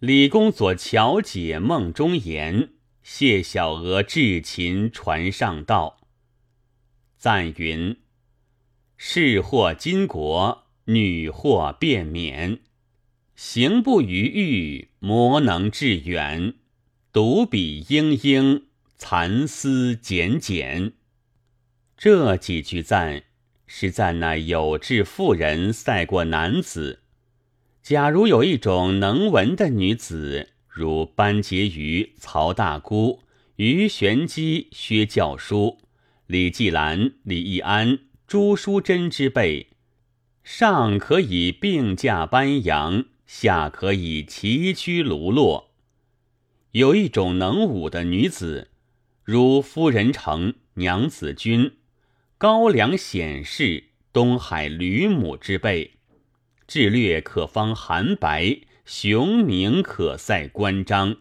李公佐巧解梦中言，谢小娥至勤传上道。赞云：士获金国，女获便免。行不于欲，魔能致远。独笔英英，蚕丝简简。这几句赞是赞那有志妇人赛过男子。假如有一种能文的女子，如班婕妤、曹大姑、于玄机、薛教书、李继兰、李易安、朱淑珍之辈，上可以并驾班扬，下可以齐驱卢落；有一种能武的女子，如夫人城、娘子军、高粱显士、东海吕母之辈。智略可方韩白，雄名可赛关张。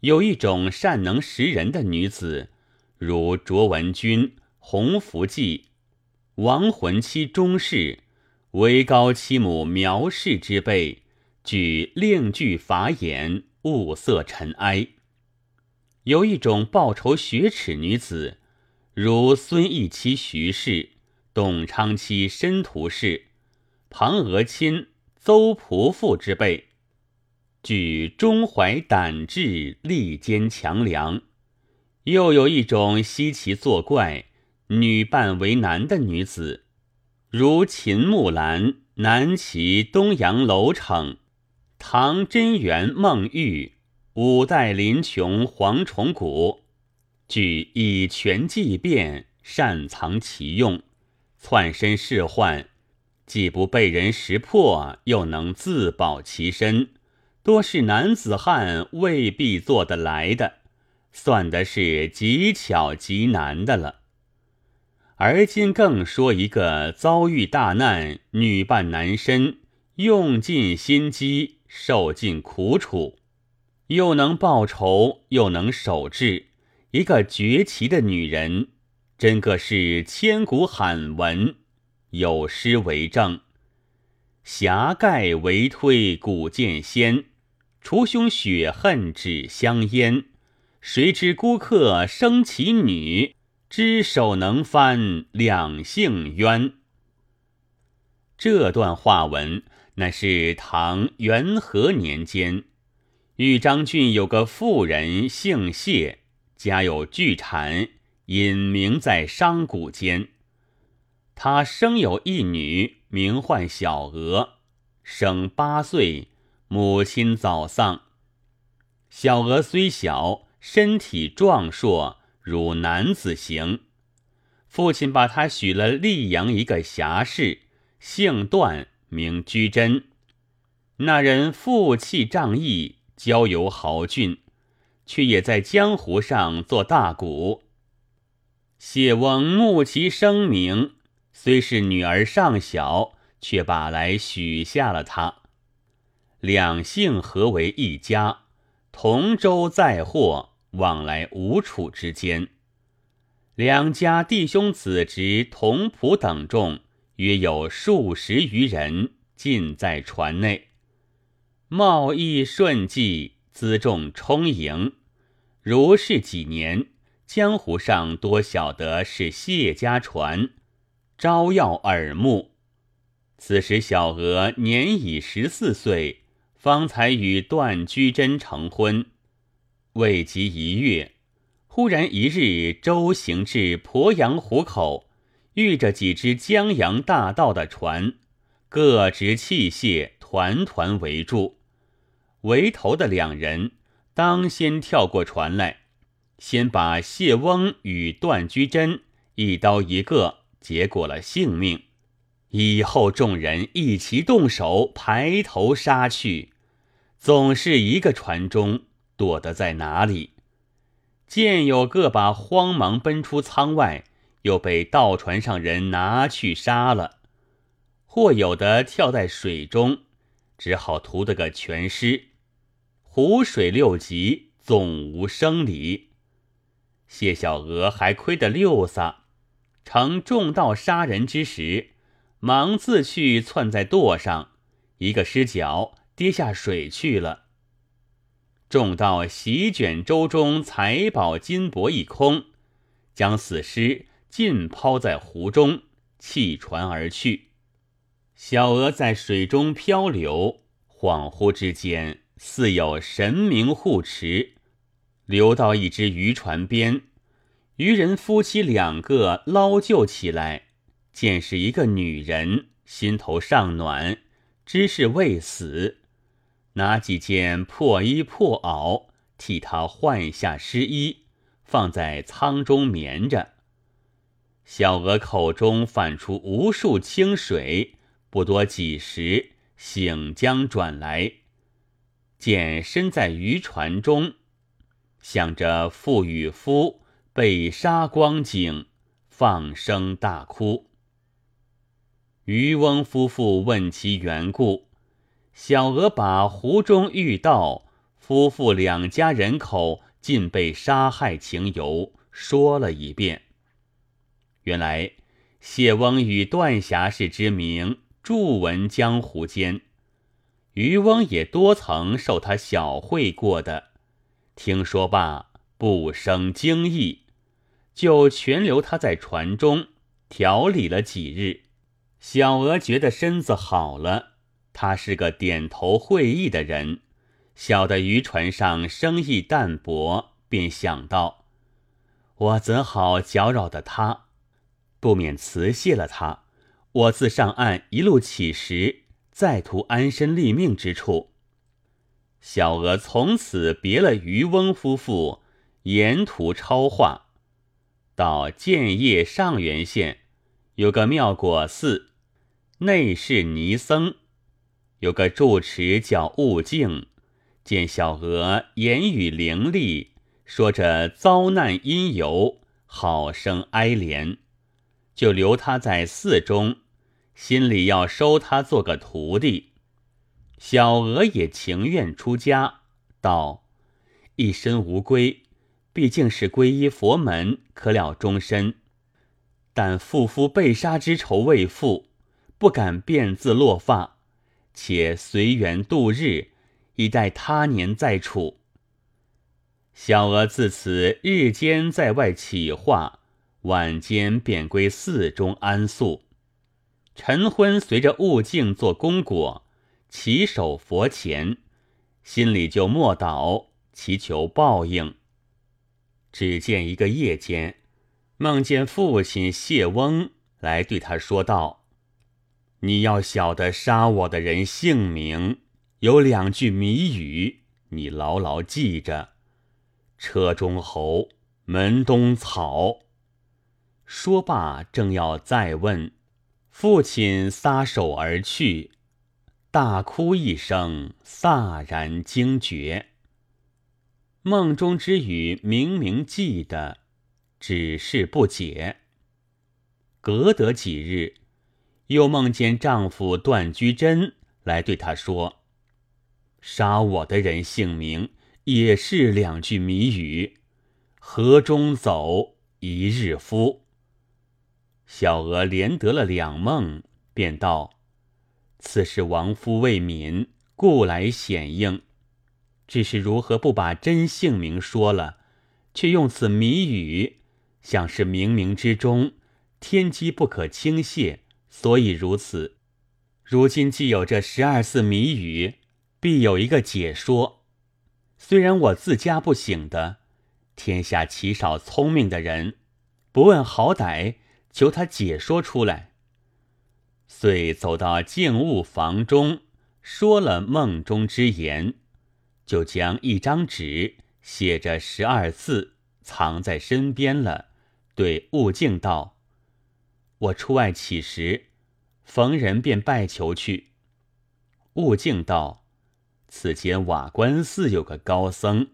有一种善能识人的女子，如卓文君、洪福记、亡魂妻钟氏、威高妻母苗氏之辈，举令具法眼，物色尘埃。有一种报仇雪耻女子，如孙义妻徐氏、董昌妻申屠氏。庞娥亲、邹仆妇之辈，举中怀胆志，力坚强梁；又有一种稀奇作怪、女扮为男的女子，如秦木兰、南齐东阳楼逞、唐贞元孟玉、五代林琼黄崇古，举以权计变，擅藏其用，窜身仕宦。既不被人识破，又能自保其身，多是男子汉未必做得来的，算的是极巧极难的了。而今更说一个遭遇大难，女扮男身，用尽心机，受尽苦楚，又能报仇，又能守志，一个绝奇的女人，真个是千古罕闻。有诗为证：侠盖为推古剑仙，除凶雪恨只香烟。谁知孤客生其女，只手能翻两性冤。这段话文乃是唐元和年间，豫章郡有个妇人姓谢，家有巨产，隐名在商贾间。他生有一女，名唤小娥，生八岁，母亲早丧。小娥虽小，身体壮硕，如男子形。父亲把她许了溧阳一个侠士，姓段，名居贞。那人负气仗义，交游豪俊，却也在江湖上做大鼓。谢翁慕其声名。虽是女儿尚小，却把来许下了他。两姓合为一家，同舟载货，往来吴楚之间。两家弟兄子侄同仆等众，约有数十余人，尽在船内。贸易顺济，辎重充盈。如是几年，江湖上多晓得是谢家船。招耀耳目。此时小娥年已十四岁，方才与段居贞成婚，未及一月，忽然一日舟行至鄱阳湖口，遇着几只江洋大盗的船，各执器械，团团围住。围头的两人当先跳过船来，先把谢翁与段居贞一刀一个。结果了性命，以后众人一齐动手，排头杀去。总是一个船中，躲得在哪里？见有个把慌忙奔出舱外，又被盗船上人拿去杀了；或有的跳在水中，只好屠得个全尸。湖水六急，总无生理。谢小娥还亏得六撒。乘重道杀人之时，忙自去窜在舵上，一个失脚跌下水去了。众道席卷舟中财宝金帛一空，将死尸尽抛在湖中，弃船而去。小娥在水中漂流，恍惚之间，似有神明护持，流到一只渔船边。渔人夫妻两个捞救起来，见是一个女人，心头尚暖，知是未死。拿几件破衣破袄，替他换下湿衣，放在舱中眠着。小娥口中泛出无数清水，不多几时，醒将转来，见身在渔船中，想着父与夫被杀光景，放声大哭。渔翁夫妇问其缘故。小娥把湖中遇到夫妇两家人口尽被杀害情由说了一遍。原来谢翁与段侠士之名著闻江湖间，渔翁也多曾受他小会过的。听说罢，不生惊异，就全留他在船中调理了几日。小娥觉得身子好了。他是个点头会意的人，晓得渔船上生意淡薄，便想到：我怎好搅扰的他？不免辞谢了他。我自上岸一路起时，再图安身立命之处。小娥从此别了渔翁夫妇，沿途超化，到建业上元县，有个妙果寺，内是尼僧。有个住持叫悟净，见小娥言语伶俐，说着遭难因由，好生哀怜，就留他在寺中，心里要收他做个徒弟。小娥也情愿出家，道：一身无归，毕竟是皈依佛门，可了终身。但父夫被杀之仇未复，不敢便自落发。且随缘度日，以待他年再处。小娥自此日间在外起化，晚间便归寺中安宿。晨昏随着悟净做功果，起守佛前，心里就默祷，祈求报应。只见一个夜间，梦见父亲谢翁来对他说道。你要晓得杀我的人姓名，有两句谜语，你牢牢记着。车中猴，门东草。说罢，正要再问，父亲撒手而去，大哭一声，飒然惊觉。梦中之语明明记得，只是不解。隔得几日。又梦见丈夫段居贞来对她说：“杀我的人姓名也是两句谜语，河中走，一日夫。”小娥连得了两梦，便道：“此事亡夫未泯，故来显应。只是如何不把真姓名说了，却用此谜语，想是冥冥之中天机不可轻泄。”所以如此，如今既有这十二字谜语，必有一个解说。虽然我自家不醒的，天下极少聪明的人，不问好歹，求他解说出来。遂走到静物房中，说了梦中之言，就将一张纸写着十二字藏在身边了，对悟净道。我出外乞食，逢人便拜求去。悟净道：“此间瓦官寺有个高僧，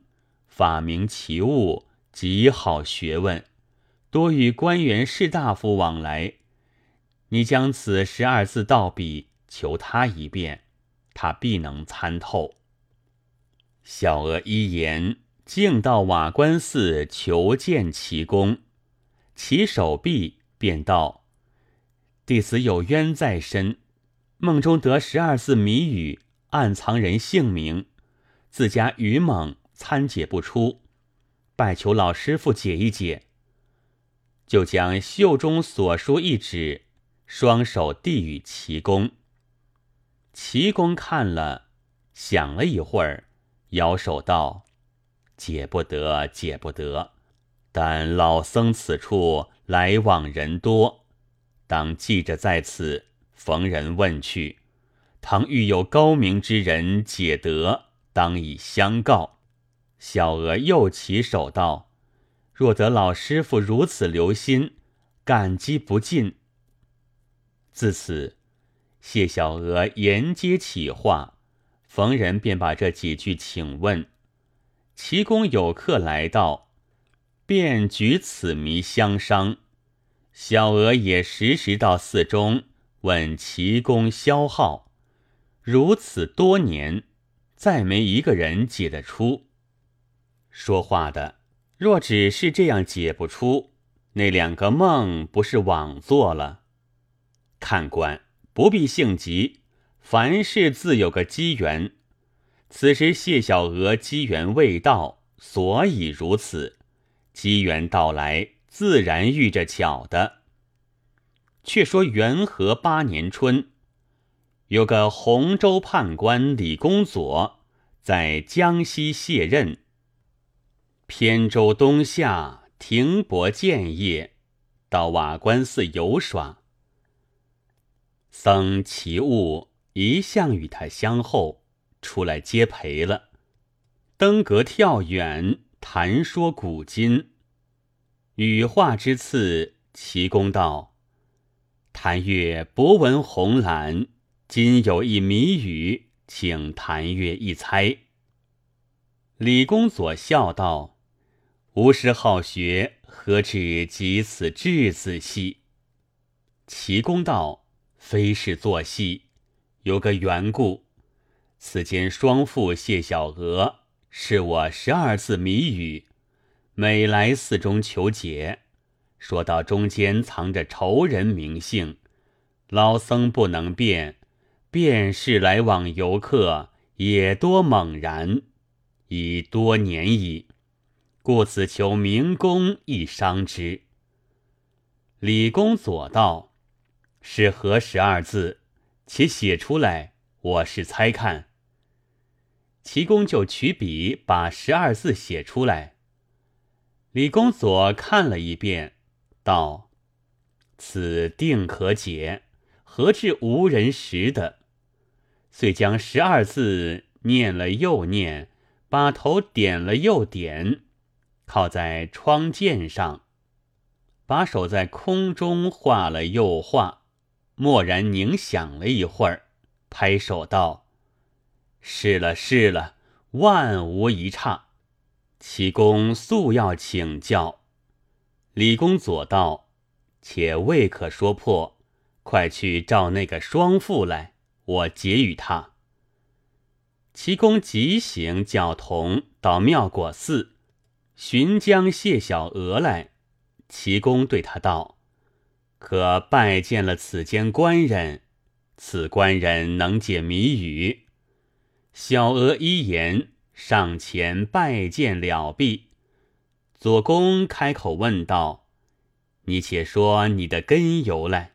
法名奇物，极好学问，多与官员士大夫往来。你将此十二字道笔求他一遍，他必能参透。”小娥一言，径到瓦官寺求见奇功，其手臂便道。弟子有冤在身，梦中得十二字谜语，暗藏人姓名，自家愚猛，参解不出，拜求老师傅解一解。就将袖中所书一纸，双手递与齐公。齐公看了，想了一会儿，摇手道：“解不得，解不得。但老僧此处来往人多，当记着在此，逢人问去。倘遇有高明之人解得，当以相告。”小娥又起手道。若得老师傅如此留心，感激不尽。自此，谢小娥沿街起话，逢人便把这几句请问。齐公有客来到，便举此谜相商。小娥也时时到寺中问齐公消耗。如此多年，再没一个人解得出。说话的。若只是这样解不出，那两个梦不是枉做了？看官不必性急，凡事自有个机缘。此时谢小娥机缘未到，所以如此。机缘到来，自然遇着巧的。却说元和八年春，有个洪州判官李公佐在江西卸任。偏舟东下，停泊建业，到瓦官寺游耍。僧齐物一向与他相厚，出来接陪了。登阁跳远，谈说古今。羽化之次，齐公道：“谭月博闻红蓝，今有一谜语，请谭月一猜。”李公佐笑道。吾师好学，何止及此稚子戏？齐公道：“非是作戏，有个缘故。此间双父谢小娥，是我十二字谜语，每来寺中求解，说到中间藏着仇人名姓，老僧不能辨，便是来往游客也多猛然，已多年矣。”故此求明公一商之。李公左道是何十二字？且写出来，我是猜看。齐公就取笔把十二字写出来。李公左看了一遍，道：“此定可解，何至无人识的？”遂将十二字念了又念，把头点了又点。靠在窗涧上，把手在空中画了又画，蓦然凝想了一会儿，拍手道：“是了，是了，万无一差。”齐公速要请教，李公左道：“且未可说破，快去召那个双父来，我解与他。”齐公急行教童到妙果寺。寻将谢小娥来，齐公对他道：“可拜见了此间官人，此官人能解谜语。”小娥一言，上前拜见了毕。左公开口问道：“你且说你的根由来。”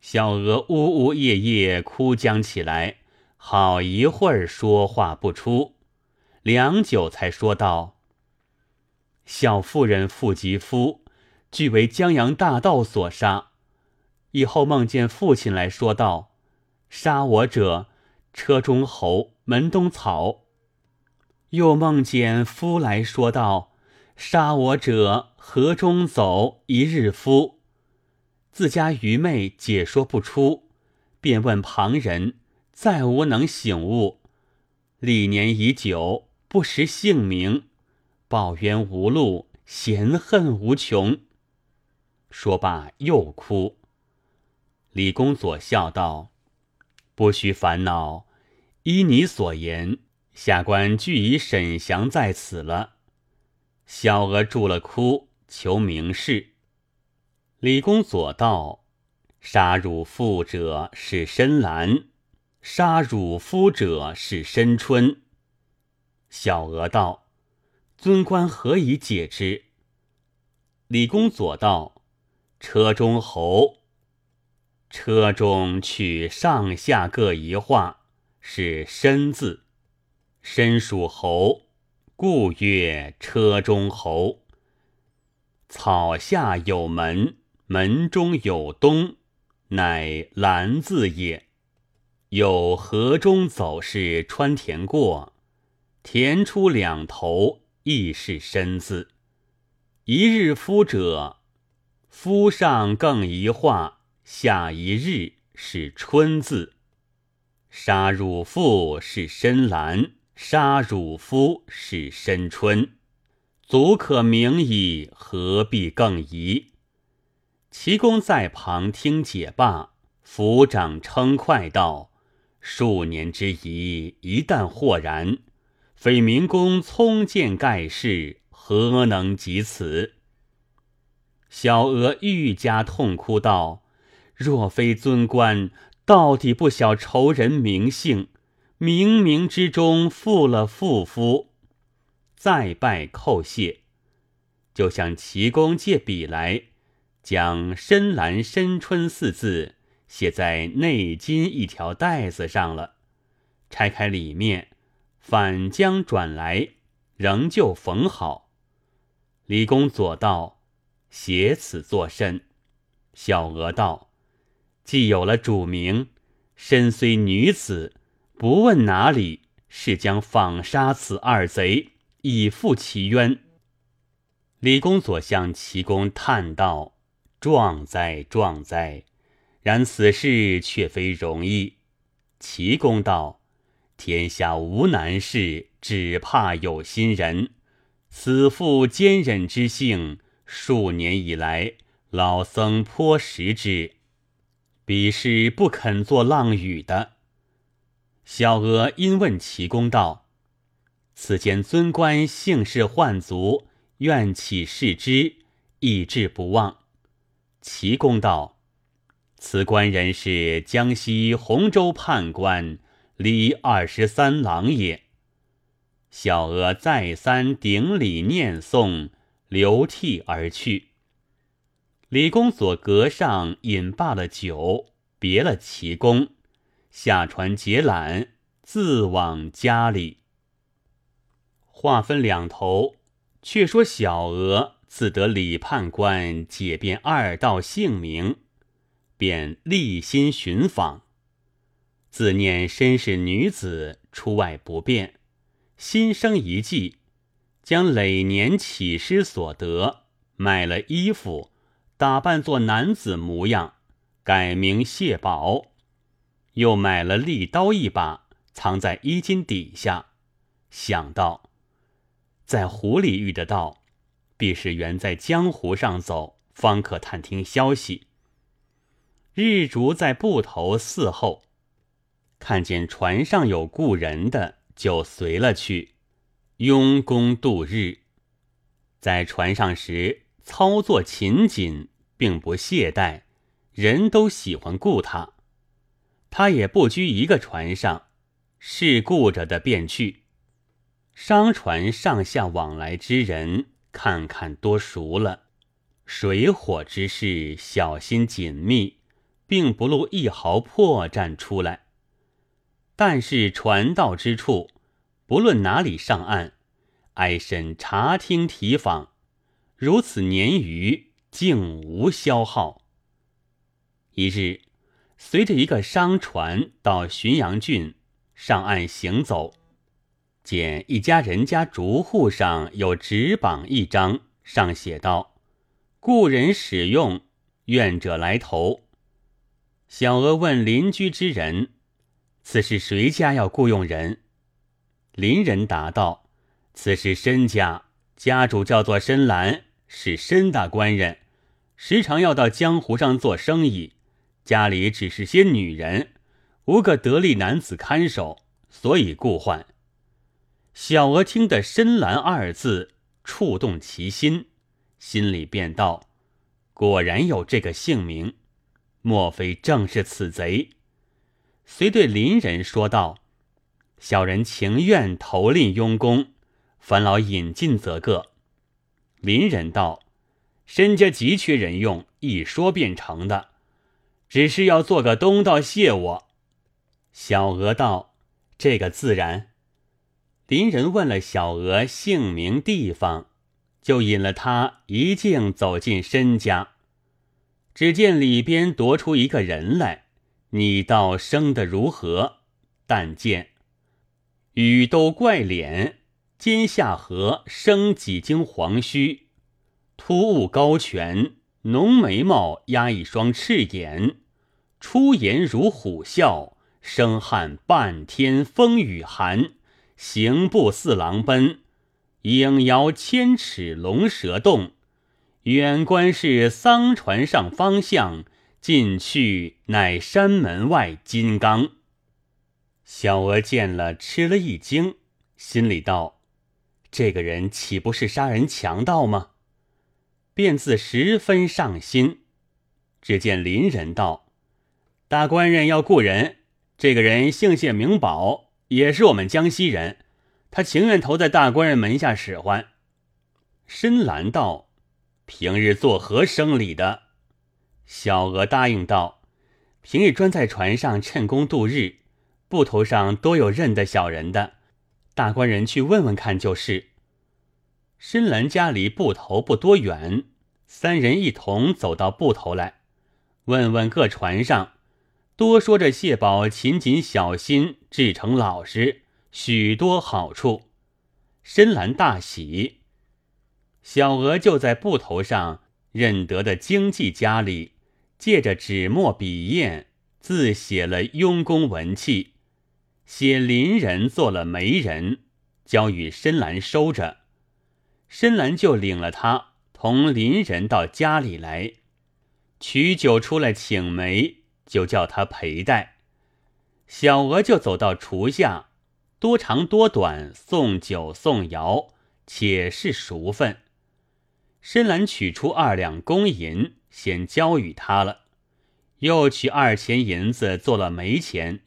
小娥呜呜咽咽哭将起来，好一会儿说话不出，良久才说道。小妇人父及夫，俱为江洋大盗所杀。以后梦见父亲来说道：“杀我者，车中侯，门东草。”又梦见夫来说道：“杀我者，河中走，一日夫。”自家愚昧解说不出，便问旁人，再无能醒悟。历年已久，不识姓名。报冤无路，嫌恨无穷。说罢又哭。李公佐笑道：“不须烦恼，依你所言，下官俱已审详在此了。”小娥住了哭，求明示。李公佐道：“杀汝父者是深蓝，杀汝夫者是深春。”小娥道：“尊官何以解之？”李公佐道：“车中侯，车中取上下各一画，是申字，申属侯，故曰车中侯。草下有门，门中有东，乃兰字也。有河中走是穿田过，田出两头，亦是申字。”一日夫者，夫上更一画，下一日是春字。杀汝父是深蓝，杀汝夫是深春，足可明矣，何必更疑？齐公在旁听解罢，抚掌称快道：“数年之疑，一旦豁然，匪明公聪见盖世。”何能及此？小娥愈加痛哭道：“若非尊官，到底不晓仇人名姓，冥冥之中负了父夫。”再拜叩谢，就向齐公借笔来，将“深蓝深春”四字写在内襟一条带子上了。拆开里面，反将转来，仍旧缝好。李公左道：“写此作甚？”小娥道：“既有了主名，身虽女子，不问哪里，是将访杀此二贼，以复其冤。”李公左向齐公叹道：“壮哉，壮哉！然此事却非容易。”齐公道：“天下无难事，只怕有心人。”此妇坚忍之性，数年以来，老僧颇识之。彼是不肯做浪语的。小娥因问齐公道：“此间尊官姓氏唤族，愿起视之，意志不忘。”齐公道：“此官人是江西洪州判官李二十三郎也。”小娥再三顶礼念诵，流涕而去。李公所阁上饮罢了酒，别了齐公，下船解缆，自往家里。话分两头，却说小娥自得李判官解辩二道姓名，便立心寻访，自念身是女子，出外不便。心生一计，将累年乞师所得买了衣服，打扮作男子模样，改名谢宝，又买了利刀一把，藏在衣襟底下。想到在湖里遇得到，必是原在江湖上走，方可探听消息。日逐在埠头伺候，看见船上有故人的。就随了去，用功度日。在船上时，操作勤谨，并不懈怠，人都喜欢顾他。他也不拘一个船上，是顾着的便去。商船上下往来之人，看看多熟了。水火之事，小心紧密，并不露一毫破绽出来。但是船到之处，不论哪里上岸，挨审查听提访，如此年余，竟无消耗。一日，随着一个商船到浔阳郡上岸行走，见一家人家竹户上有纸榜一张，上写道：“故人使用，愿者来投。”小娥问邻居之人。此是谁家要雇佣人？邻人答道：“此是申家，家主叫做申兰，是申大官人，时常要到江湖上做生意，家里只是些女人，无个得力男子看守，所以故唤。”小娥听得“深蓝”二字，触动其心，心里便道：“果然有这个姓名，莫非正是此贼？”遂对邻人说道：“小人情愿投令雍公，烦劳引进则个。邻人道：“申家急缺人用，一说便成的，只是要做个东道谢我。”小娥道：“这个自然。”邻人问了小娥姓名地方，就引了他一径走进申家。只见里边踱出一个人来，你道生得如何？但见羽兜怪脸，肩下颌生几经黄须，突兀高颧，浓眉毛压一双赤眼，出言如虎啸，声撼半天风雨寒。行步似狼奔，影摇千尺龙蛇动。远观是桑船上方向，近去乃山门外金刚。小娥见了，吃了一惊，心里道：“这个人岂不是杀人强盗吗？”便自十分上心。只见邻人道：“大官人要雇人，这个人姓谢名宝。”也是我们江西人，他情愿投在大官人门下使唤。深蓝道：“平日做何生理的？”小娥答应道：“平日专在船上趁工度日，布头上多有认得小人的，大官人去问问看就是。”深蓝家离布头不多远，三人一同走到布头来，问问各船上。多说着谢宝勤谨小心，至诚老实，许多好处。深蓝大喜，小娥就在布头上认得的经济家里，借着纸墨笔砚，自写了雍公文契，写邻人做了媒人，交与深蓝收着。深蓝就领了他同邻人到家里来，取酒出来请媒。就叫他陪带，小娥就走到厨下，多长多短，送酒送肴，且是熟分。深蓝取出二两公银，先交与他了，又取二钱银子做了媒钱。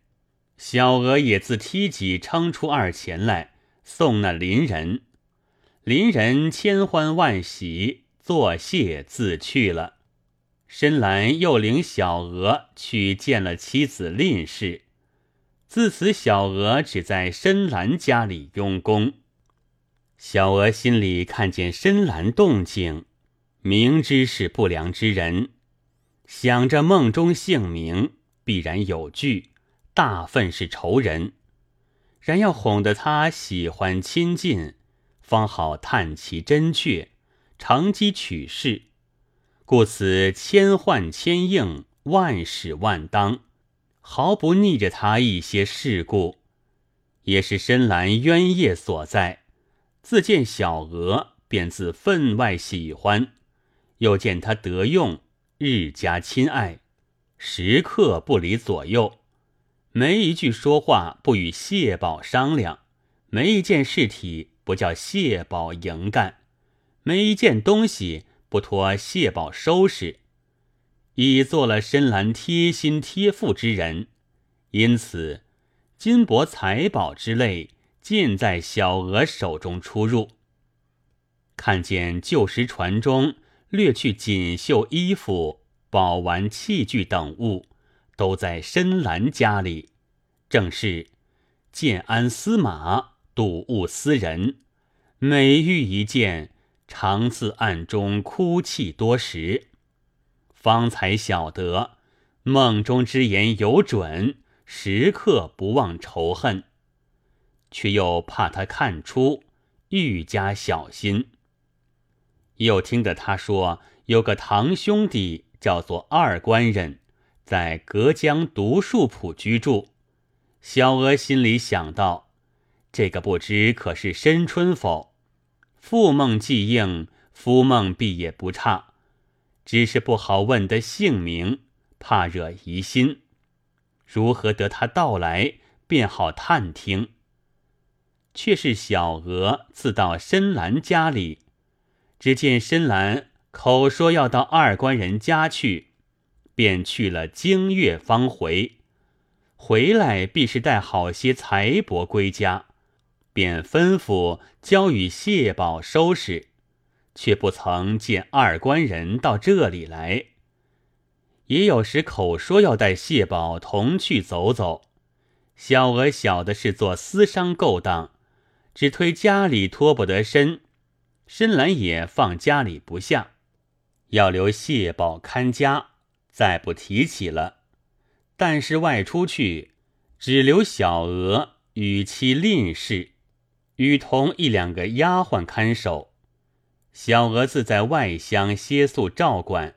小娥也自梯级撑出二钱来，送那邻人。邻人千欢万喜，作谢自去了。深蓝又领小娥去见了妻子蔺氏，自此小娥只在深蓝家里用功。小娥心里看见深蓝动静，明知是不良之人，想着梦中姓名必然有据，大份是仇人，然要哄得他喜欢亲近，方好探其真确，乘机取事。故此千唤千应，万使万当，毫不逆着他一些事故，也是深蓝冤业所在。自见小娥，便自分外喜欢；又见他得用，日加亲爱，时刻不离左右，没一句说话不与谢宝商量，没一件事体不叫谢宝营干，没一件东西。不托谢宝收拾，已做了深蓝贴心贴腹之人，因此金帛财宝之类尽在小娥手中出入。看见旧时船中掠去锦绣衣服、宝玩器具等物，都在深蓝家里，正是建安司马，睹物思人，每遇一件。常自暗中哭泣多时，方才晓得梦中之言有准，时刻不忘仇恨，却又怕他看出，愈加小心。又听得他说有个堂兄弟叫做二官人，在隔江独树浦居住。小娥心里想到，这个不知可是申春否？父梦既应，夫梦必也不差，只是不好问的姓名，怕惹疑心。如何得他到来，便好探听。却是小娥自到深蓝家里，只见深蓝口说要到二官人家去，便去了京月方回。回来必是带好些财帛归家，便吩咐交与谢宝收拾，却不曾见二官人到这里来。也有时口说要带谢宝同去走走，小娥晓得是做私商勾当，只推家里脱不得身，深蓝也放家里不下，要留谢宝看家，再不提起了。但是外出去，只留小娥与其吝氏，与同一两个丫鬟看守。小娥自在外乡歇宿照管。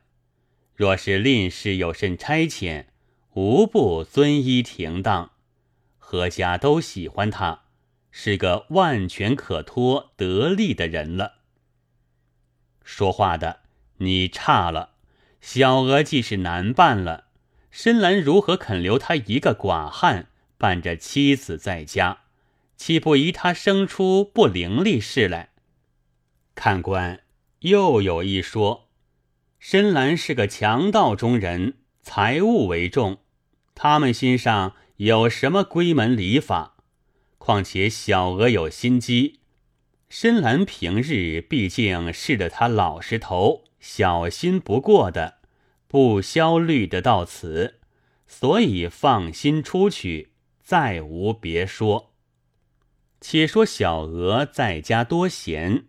若是吝氏有甚差遣，无不遵依停当。何家都喜欢他，是个万全可托、得力的人了。说话的，你差了。小娥既是难办了。深蓝如何肯留他一个寡汉伴着妻子在家？岂不疑他生出不伶俐事来？看官又有一说，深蓝是个强盗中人，财物为重，他们心上有什么闺门礼法？况且小娥有心机，深蓝平日毕竟是得他老实头、小心不过的。不消虑的到此，所以放心出去，再无别说。且说小娥在家多闲，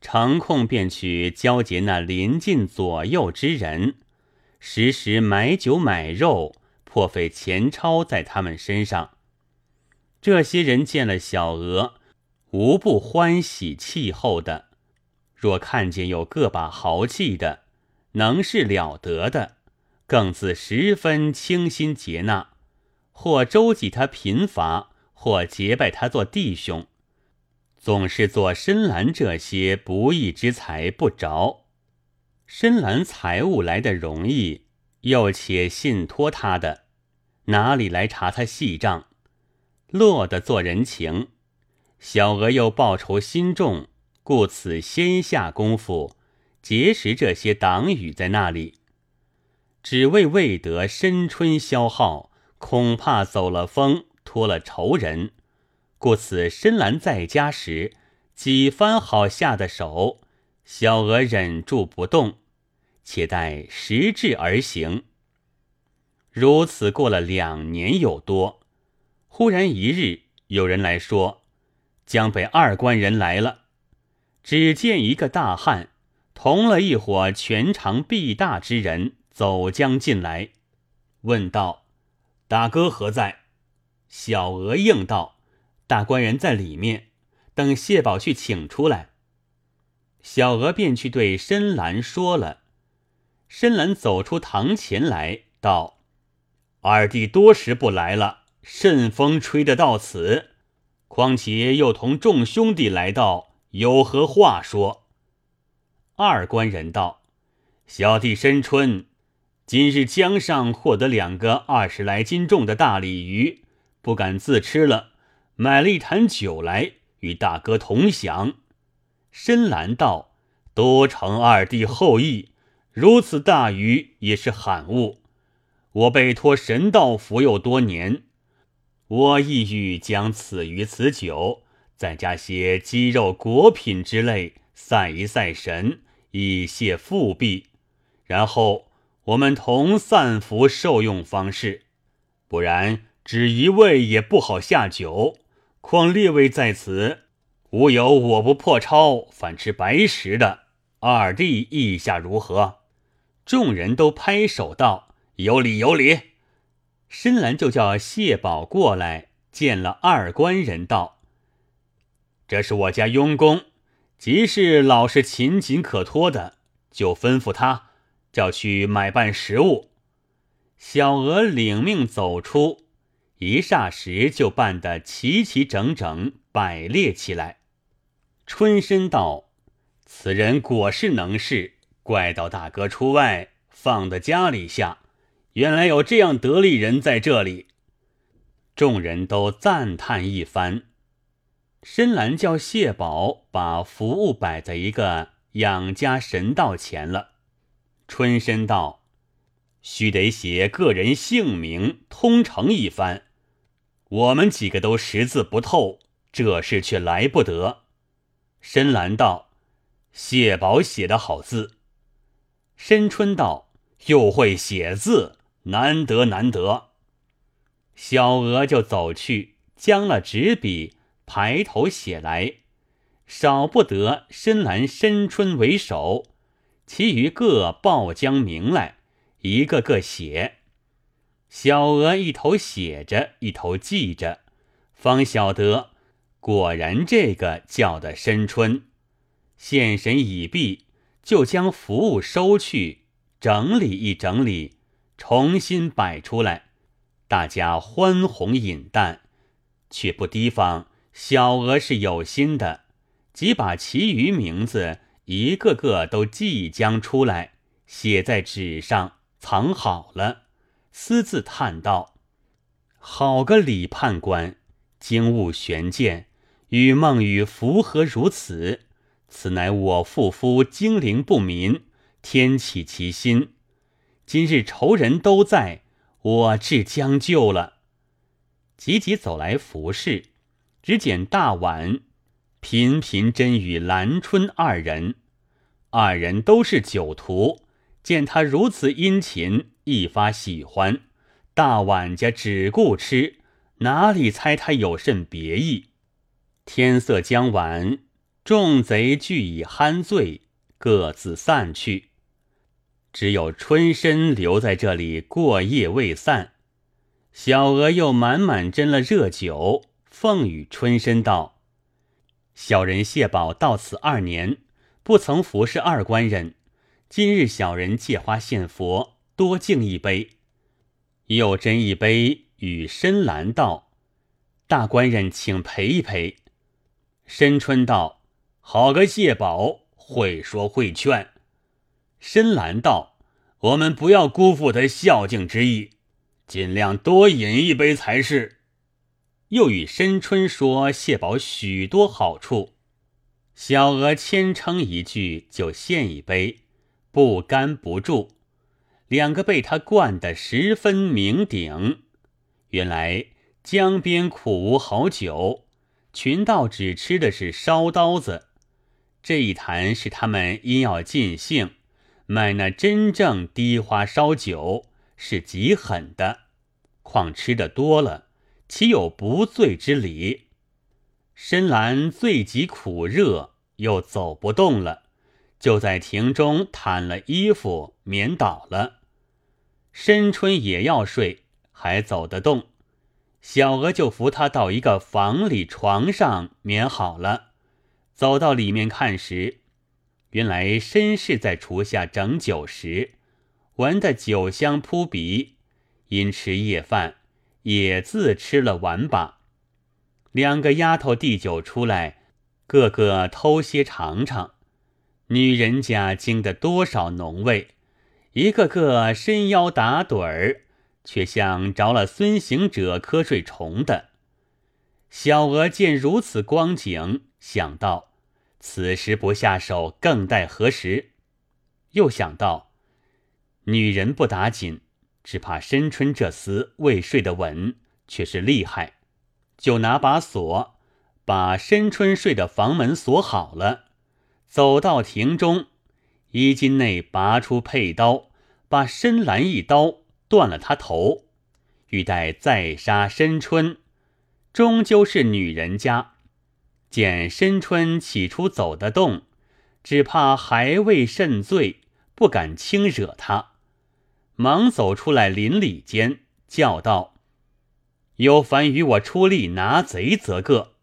成空便去交结那邻近左右之人，时时买酒买肉，破费钱钞在他们身上。这些人见了小娥，无不欢喜气候的。若看见有个把豪气的。能是了得的，更自十分倾心接纳，或周济他贫乏，或结拜他做弟兄，总是做深蓝这些不义之财不着。深蓝财物来的容易，又且信托他的，哪里来查他细账？落得做人情，小娥又报仇心重，故此先下功夫。结识这些党羽在那里，只为未得申春消耗，恐怕走了风，托了仇人，故此深蓝在家时几番好下的手，小娥忍住不动，且待时至而行。如此过了两年有多，忽然一日，有人来说，江北二官人来了，只见一个大汉。同了一伙全长臂大之人走将进来，问道：“大哥何在？”小娥应道：“大官人在里面，等谢宝去请出来。”小娥便去对深蓝说了。深蓝走出堂前来道：“二弟多时不来了，甚风吹得到此？况且又同众兄弟来到，有何话说？”二官人道：“小弟申春，今日江上获得两个二十来斤重的大鲤鱼，不敢自吃了，买了一坛酒来与大哥同享。”深蓝道：“多承二弟厚意，如此大鱼也是罕物。我被托神道服佑多年，我意欲将此鱼此酒，再加些鸡肉果品之类，赛一赛神。”以谢复辟，然后我们同散服受用方式，不然只一位也不好下酒。况列位在此，无有我不破钞，反吃白食的。二弟意下如何？众人都拍手道：“有理有理。”深蓝就叫谢宝过来见了二官人，道：“这是我家佣工。”即是老是勤谨可托的，就吩咐他叫去买办食物。小娥领命走出，一霎时就办得齐齐整整摆列起来。春申道：“此人果是能事，怪到大哥出外，放的家里下，原来有这样得力人在这里。”众人都赞叹一番。深蓝叫谢宝把服务摆在一个养家神道前了。春申道：“须得写个人姓名，通呈一番，我们几个都识字不透，这事却来不得。”深蓝道：“谢宝写的好字。”申春道：“又会写字，难得难得。”小娥就走去，将了纸笔，排头写来，少不得深蓝、申春为首，其余各报将名来，一个个写。小娥一头写着，一头记着，方晓得，果然这个叫的申春。献神已毕。就将服务收去，整理一整理，重新摆出来，大家欢红饮淡，却不提防小娥是有心的，即把其余名字一个个都即将出来，写在纸上，藏好了，私自叹道：“好个李判官，经悟玄鉴，与孟雨符合如此。”此乃我父夫精灵不民，天启其心。今日仇人都在，我至将就了。急急走来服侍，只见大碗频频斟与兰春二人，二人都是酒徒，见他如此殷勤，一发喜欢。大碗家只顾吃，哪里猜他有甚别意？天色将晚。众贼俱已酣醉，各自散去，只有春申留在这里过夜未散。小娥又满满斟了热酒，奉与春申道：“小人谢宝到此二年，不曾服侍二官人，今日小人借花献佛，多敬一杯。”又斟一杯与深蓝道：“大官人请陪一陪。”申春道。好个谢宝，会说会劝。深蓝道：“我们不要辜负他孝敬之意，尽量多饮一杯才是。”又与申春说谢宝许多好处。小娥谦称一句，就献一杯，不干不住。两个被他灌得十分酩酊。原来江边苦无好酒，群盗只吃的是烧刀子。这一坛是他们因要尽兴，买那真正低花烧酒是极狠的，况吃的多了，岂有不醉之理？深蓝醉极苦热，又走不动了，就在亭中袒了衣服，眠倒了。申春也要睡，还走得动，小娥就扶他到一个房里床上眠好了。走到里面看时，原来绅士在厨下整酒时，闻得酒香扑鼻，因吃夜饭，也自吃了碗把。两个丫头递酒出来，个个偷些尝尝。女人家经得多少浓味，一个个伸腰打盹儿，却像着了孙行者瞌睡虫的。小娥见如此光景。想到此时不下手，更待何时？又想到女人不打紧，只怕申春这厮未睡得稳，却是厉害，就拿把锁把申春睡的房门锁好了。走到亭中，衣襟内拔出佩刀，把深蓝一刀断了他头，欲待再杀申春，终究是女人家。见申春起初走得动，只怕还未甚醉，不敢轻惹他，忙走出来邻里间，叫道：“有凡与我出力拿贼，则个。”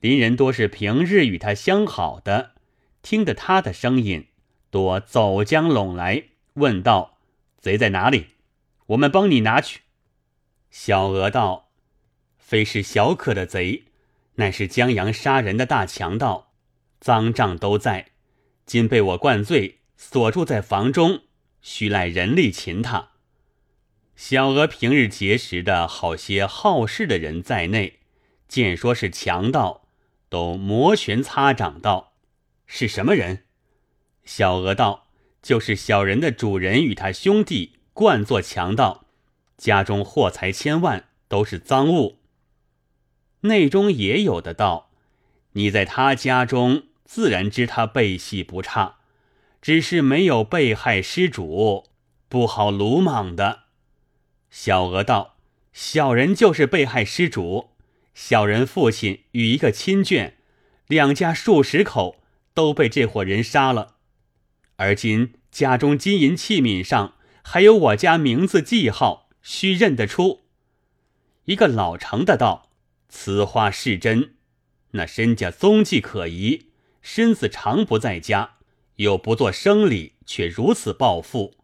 邻人多是平日与他相好的，听得他的声音，多走将拢来，问道：“贼在哪里？我们帮你拿去。”小娥道：“非是小可的贼。”乃是江阳杀人的大强盗，赃账都在，今被我灌醉，锁住在房中，须赖人力擒他。小娥平日结识的好些好事的人在内，见说是强盗，都摩拳擦掌道：“是什么人？”小娥道：“就是小人的主人与他兄弟惯作强盗，家中货财千万，都是赃物。内中也有的道，你在他家中，自然知他背戏不差，只是没有被害失主，不好鲁莽的。小娥道：“小人就是被害失主，小人父亲与一个亲眷，两家数十口都被这伙人杀了，而今家中金银器皿上还有我家名字记号，须认得出。”一个老成的道。此话是真，那身家踪迹可疑，身子常不在家，又不做生理，却如此暴富。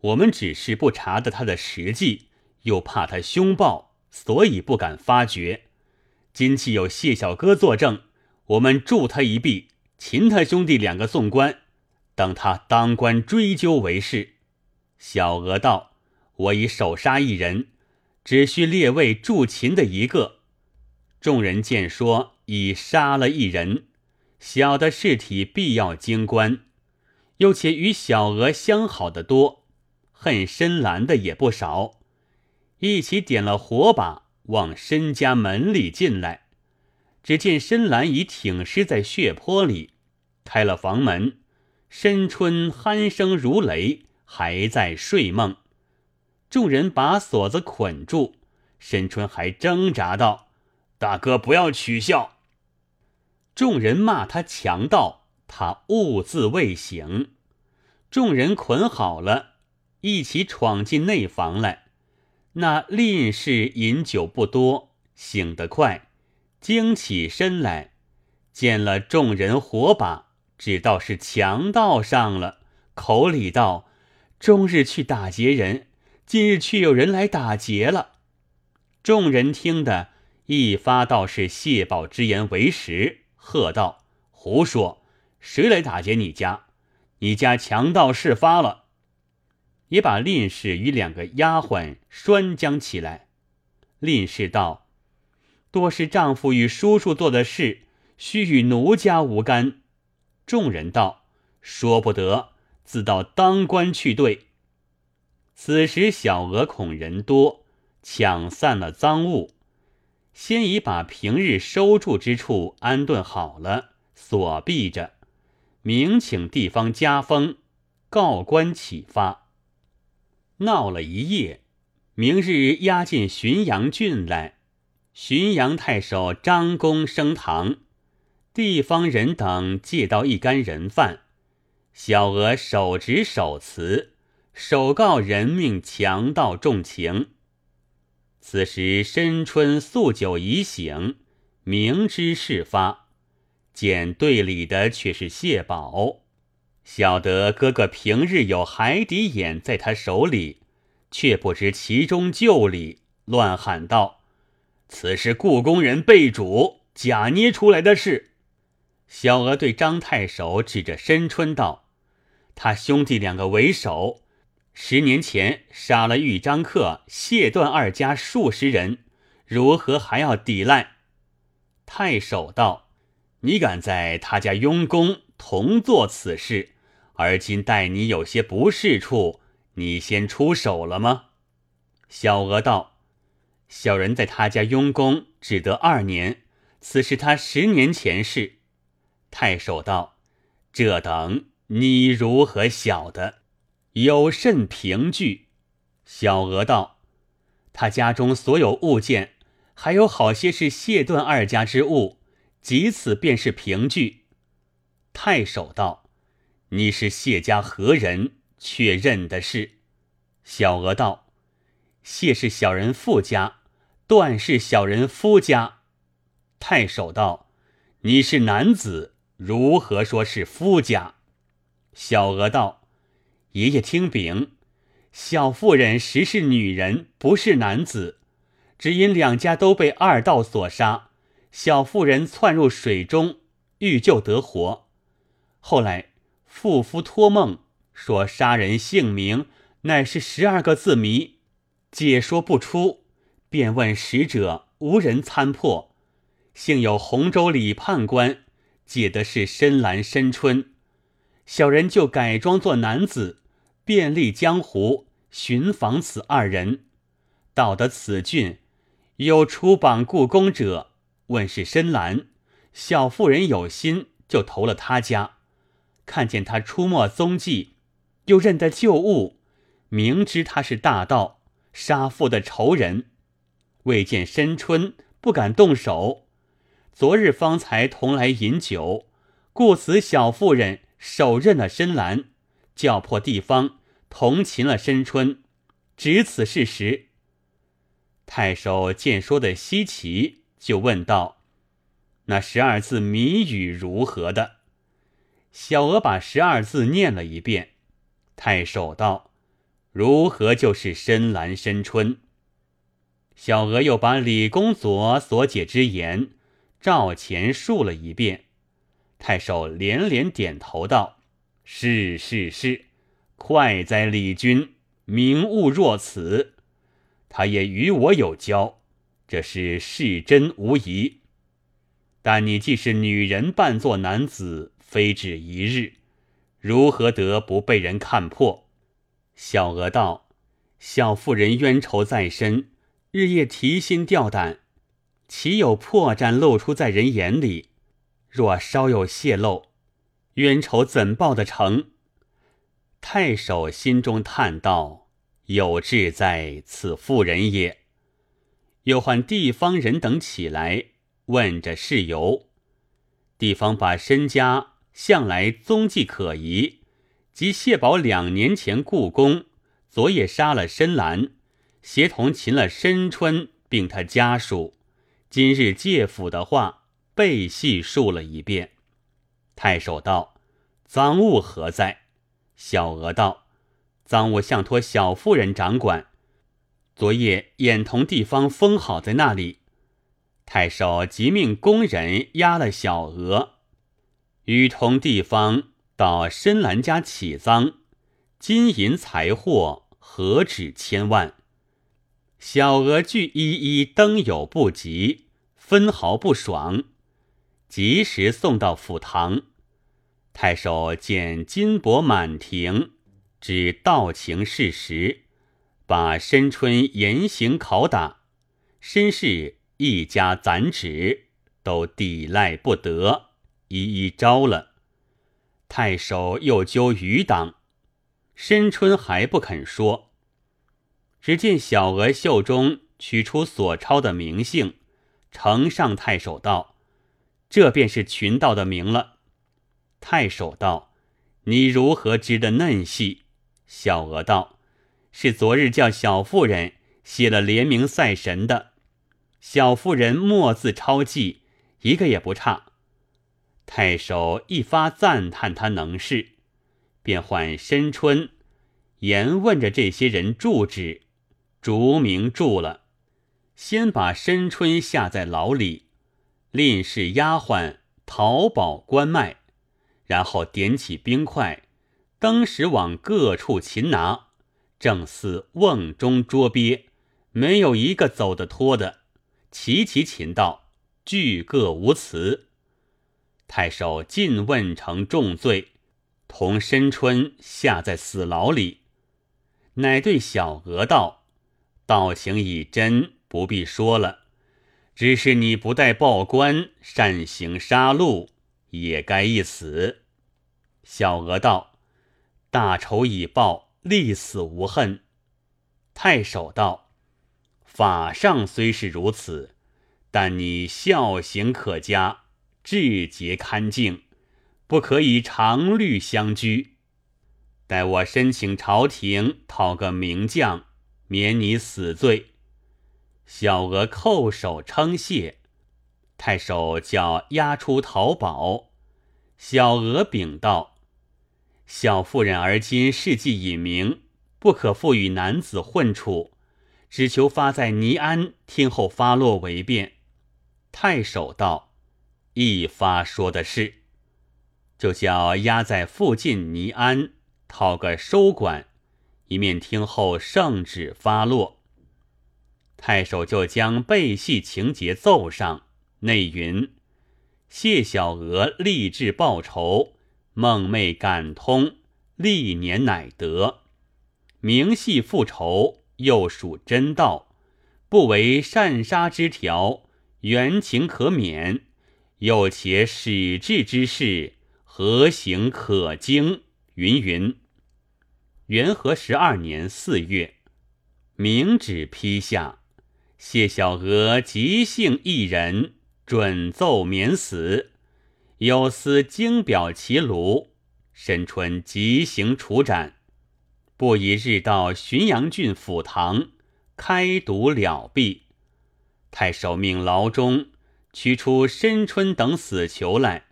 我们只是不查得他的实际，又怕他凶暴，所以不敢发觉。今既有谢小哥作证，我们助他一臂，擒他兄弟两个送官，等他当官追究为是。小娥道：“我已手杀一人，只需列位助擒的一个。”众人见说已杀了一人，小的尸体必要经官，又且与小娥相好的多，恨深蓝的也不少，一起点了火把往申家门里进来。只见深蓝已挺尸在血泊里，开了房门，申春鼾声如雷，还在睡梦。众人把锁子捆住，申春还挣扎道。大哥，不要取笑。众人骂他强盗，他兀自未醒。众人捆好了，一起闯进内房来。那吝氏饮酒不多，醒得快，惊起身来，见了众人火把，知道是强盗上了，口里道：“终日去打劫人，今日却有人来打劫了。”众人听得。一发道是谢宝之言为实，喝道：“胡说！谁来打劫你家？你家强盗事发了。”也把令氏与两个丫鬟拴将起来。令氏道：“多是丈夫与叔叔做的事，须与奴家无干。”众人道：“说不得，自到当官去对。”此时小娥恐人多，抢散了赃物。先已把平日收住之处安顿好了，锁闭着，明请地方加封，告官启发。闹了一夜，明日押进浔阳郡来。浔阳太守张公升堂，地方人等借到一干人犯，小娥手执手词，首告人命强盗重情。此时申春宿酒已醒，明知事发，见队里的却是谢宝，晓得哥哥平日有海底眼在他手里，却不知其中旧理，乱喊道：“此是故宫人被主假捏出来的事。”小娥对张太守指着申春道：“他兄弟两个为首。”十年前杀了豫章客谢段二家数十人，如何还要抵赖？太守道：“你敢在他家佣工同做此事，而今待你有些不是处，你先出手了吗？”小娥道：“小人在他家佣工只得二年，此是他十年前事。”太守道：“这等你如何晓得？”有甚凭据？小娥道：“他家中所有物件，还有好些是谢顿二家之物，即此便是凭据。”太守道：“你是谢家何人？确认的是。”小娥道：“谢是小人父家，段是小人夫家。”太守道：“你是男子，如何说是夫家？”小娥道。爷爷听禀，小妇人实是女人，不是男子。只因两家都被二道所杀，小妇人窜入水中，欲救得活。后来妇夫托梦说杀人姓名乃是十二个字谜，解说不出，便问使者，无人参破。幸有洪州李判官解的是深蓝深春，小人就改装做男子。遍历江湖，寻访此二人，到得此郡，有出榜故宫者，问是深蓝。小妇人有心，就投了他家。看见他出没踪迹，又认得旧物，明知他是大盗，杀父的仇人，未见申春，不敢动手。昨日方才同来饮酒，故此小妇人手刃了深蓝，叫破地方同擒了申春，只此事实。太守见说的稀奇，就问道：“那十二字谜语如何的？”小娥把十二字念了一遍。太守道：“如何就是深蓝深春？”小娥又把李公佐所解之言。赵前述了一遍，太守连连点头道：“是是是，快哉李君，明悟若此。他也与我有交，这是是真无疑。但你既是女人扮作男子，非止一日，如何得不被人看破？”小娥道：“小妇人冤仇在身，日夜提心吊胆。”岂有破绽露出在人眼里？若稍有泄露，冤仇怎报得成？太守心中叹道：“有志在此妇人也。”又唤地方人等起来问着事由。地方把申家向来踪迹可疑，及谢宝两年前故宫昨夜杀了申兰，协同擒了申春，并他家属。今日借府的话，背细述了一遍。太守道：“赃物何在？”小娥道：“赃物向托小妇人掌管，昨夜眼同地方封好在那里。”太守即命工人押了小娥，与同地方到深蓝家起赃，金银财货何止千万。小娥俱一一登有不及，分毫不爽，及时送到府堂。太守见金帛满庭，知道情事实，把申春严刑拷打，申氏一家攒纸都抵赖不得，一一招了。太守又揪余党，申春还不肯说。只见小娥袖中取出所抄的名姓，呈上太守道：“这便是群盗的名了。”太守道：“你如何知的嫩细？”小娥道：“是昨日叫小妇人写了联名赛神的，小妇人墨字抄记，一个也不差。”太守一发赞叹他能事，便唤申春，严问着这些人住址。逐名住了，先把申春下在牢里，令是丫鬟淘宝关脉，然后点起冰块，当时往各处擒拿，正似瓮中捉鳖，没有一个走得脱的，齐齐擒到，俱各无辞。太守尽问成重罪，同申春下在死牢里，乃对小娥道。道情已真，不必说了。只是你不待报官，擅行杀戮，也该一死。小娥道：“大仇已报，立死无恨。”太守道：“法上虽是如此，但你孝行可嘉，志节堪敬，不可以常律相拘。待我申请朝廷，讨个名将。”免你死罪。小娥叩首称谢。太守叫押出淘宝。小娥禀道：“小妇人而今事迹隐明，不可复与男子混处，只求发在尼安，听候发落为便。”太守道：“一发说的是，就叫押在附近尼安，讨个收管。”一面听后圣旨发落，太守就将背戏情节奏上。内云：谢小娥立志报仇，梦寐感通，历年乃得。明戏复仇，又属真道，不为善杀之条，原情可免。又且始至之事，何行可经？云云。元和十二年四月，明旨批下，谢小娥即幸一人，准奏免死。有司经表其庐，申春即行处斩。不一日到浔阳郡府堂，开读了毕。太守命牢中。取出申春等死囚来，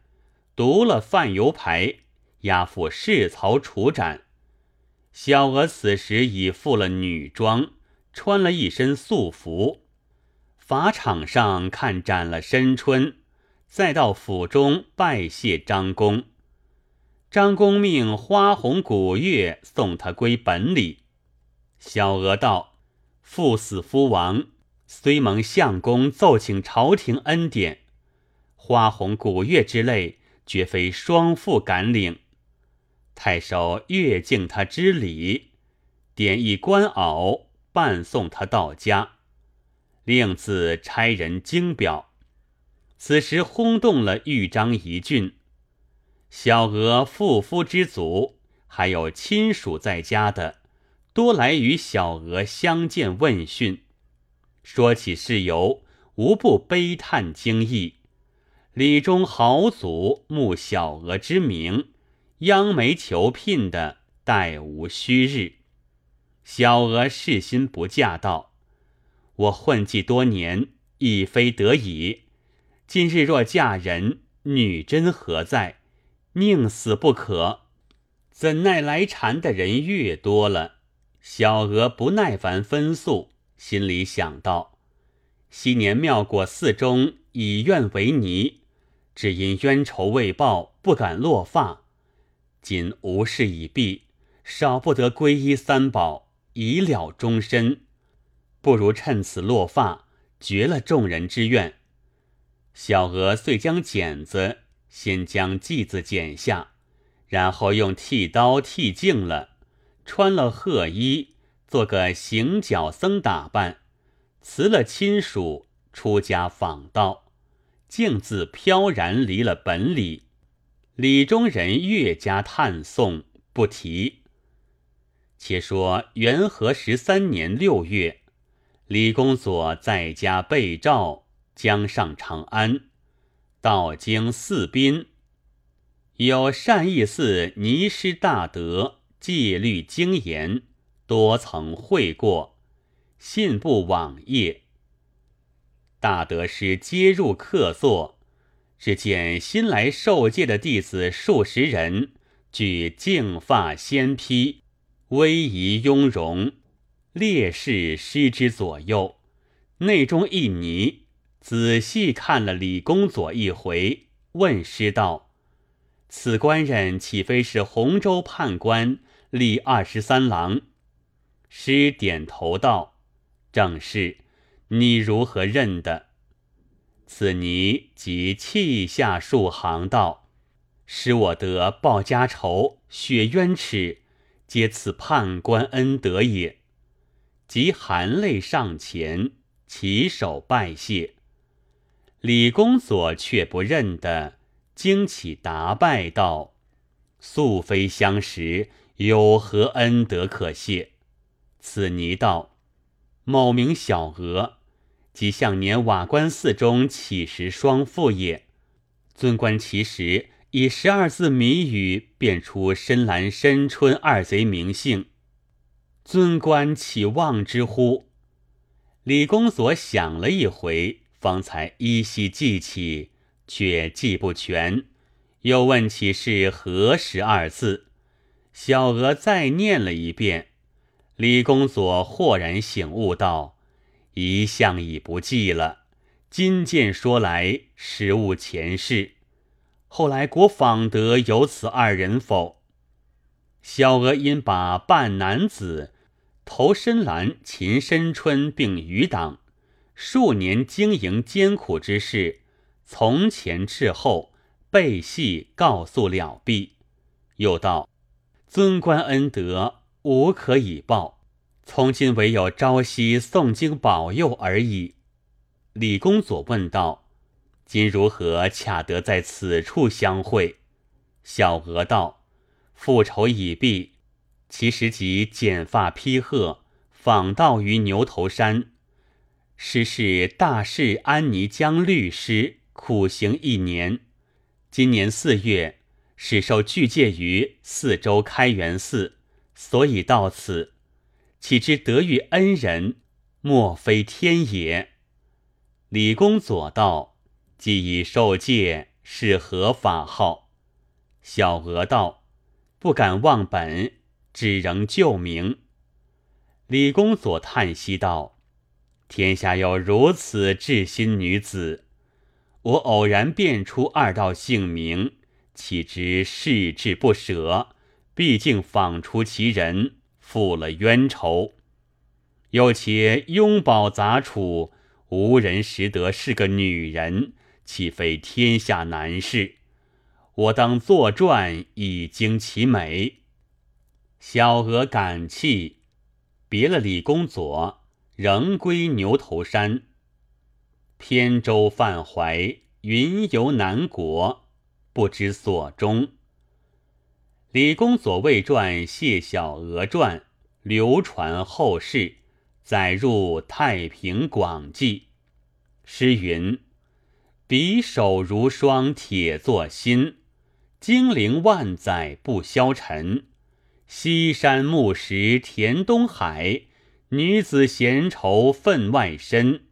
读了范油牌，押赴市曹处斩。小娥此时已复了女装，穿了一身素服。法场上看斩了申春，再到府中拜谢张公。张公命花红古月送他归本里。小娥道：“父死夫亡。”虽蒙相公奏请朝廷恩典，花红古月之类，绝非双父敢领。太守越敬他之礼，点一官袄，伴送他到家，另自差人经表。此时轰动了豫章一郡，小娥父夫之族，还有亲属在家的，多来与小娥相见问讯。说起事由，无不悲叹惊异。李中豪族慕小娥之名，央媒求聘的，待无虚日。小娥誓心不嫁道：“我混迹多年，亦非得已。今日若嫁人，女真何在？宁死不可。怎奈来缠的人越多了，小娥不耐烦分诉。”心里想到：昔年妙果寺中以怨为泥，只因冤仇未报，不敢落发。今无事已毕，少不得皈依三宝，以了终身。不如趁此落发，绝了众人之怨。小娥遂将剪子先将髻子剪下，然后用剃刀剃净了，穿了褐衣。做个行脚僧打扮，辞了亲属，出家访道，径自飘然离了本里。李中人越加叹颂，不提。且说元和十三年六月，李公佐在家被召，将上长安，道经四宾，有善义寺尼师大德戒律精严。多曾会过，信步往谒。大德师接入客座，只见新来受戒的弟子数十人，俱净发仙披，威仪雍容，烈士师之左右。内中一尼仔细看了李公佐一回，问师道：“此官人岂非是洪州判官李二十三郎？”师点头道：“正是，你如何认的？”此尼即泣下数行道：“使我得报家仇，雪冤耻，皆此判官恩德也。”即含泪上前，起手拜谢。李公佐却不认得，惊起答拜道：“素非相识，有何恩德可谢？”此尼道：“某名小娥，即向年瓦官寺中乞食双父也。尊官其实以十二字谜语辨出深蓝、深春二贼名姓。尊官岂忘之乎？”李公所想了一回，方才依稀记起，却记不全。又问起是何时二字，小娥再念了一遍。李公佐豁然醒悟道：“一向已不记了，今见说来，实误前世。后来国访得有此二人否？”小娥因把半男子投深蓝、秦深春并余党，数年经营艰苦之事，从前至后背细告诉了毕，又道：“尊官恩德。”无可以报，从今唯有朝夕诵经保佑而已。李公佐问道：“今如何恰得在此处相会？”小娥道：“复仇已毕，其实即剪发披鹤，访道于牛头山。师是大士安尼江律师，苦行一年。今年四月，始受具戒于四周开元寺，所以到此。岂知得遇恩人，莫非天也？”李公佐道：“既已受戒，是何法号？”小娥道：“不敢忘本，只仍旧名。”李公佐叹息道：“天下有如此至心女子，我偶然辨出二道姓名，岂知世志不舍，毕竟访出其人，负了冤仇。又且拥宝杂处。”无人识得是个女人，岂非天下难事？我当作传以经其美。小娥感泣，别了李公佐，仍归牛头山。扁舟泛淮，云游南国，不知所终。李公佐为传谢小娥传，流传后世。载入《太平广记》，诗云：“匕首如霜铁作心，精灵万载不消沉。西山暮石填东海，女子闲愁分外深。”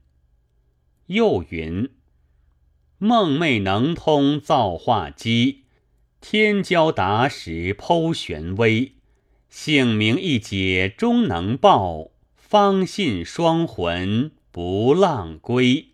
又云：“梦寐能通造化机，天骄达时剖玄微。姓名一解终能报。方信双魂不浪归。